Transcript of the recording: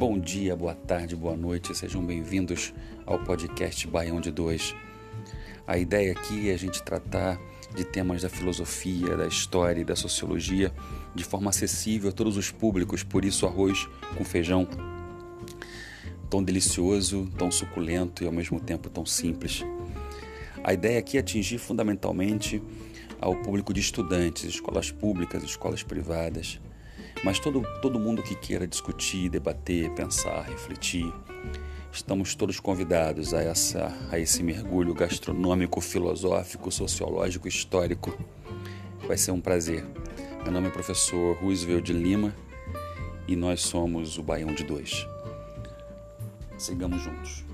Bom dia, boa tarde, boa noite, sejam bem-vindos ao podcast Baião de Dois. A ideia aqui é a gente tratar de temas da filosofia, da história e da sociologia de forma acessível a todos os públicos, por isso arroz com feijão tão delicioso, tão suculento e ao mesmo tempo tão simples. A ideia aqui é atingir fundamentalmente ao público de estudantes, escolas públicas, escolas privadas, mas todo, todo mundo que queira discutir, debater, pensar, refletir, estamos todos convidados a, essa, a esse mergulho gastronômico, filosófico, sociológico, histórico. Vai ser um prazer. Meu nome é professor Roosevelt de Lima e nós somos o Baião de Dois. Sigamos juntos.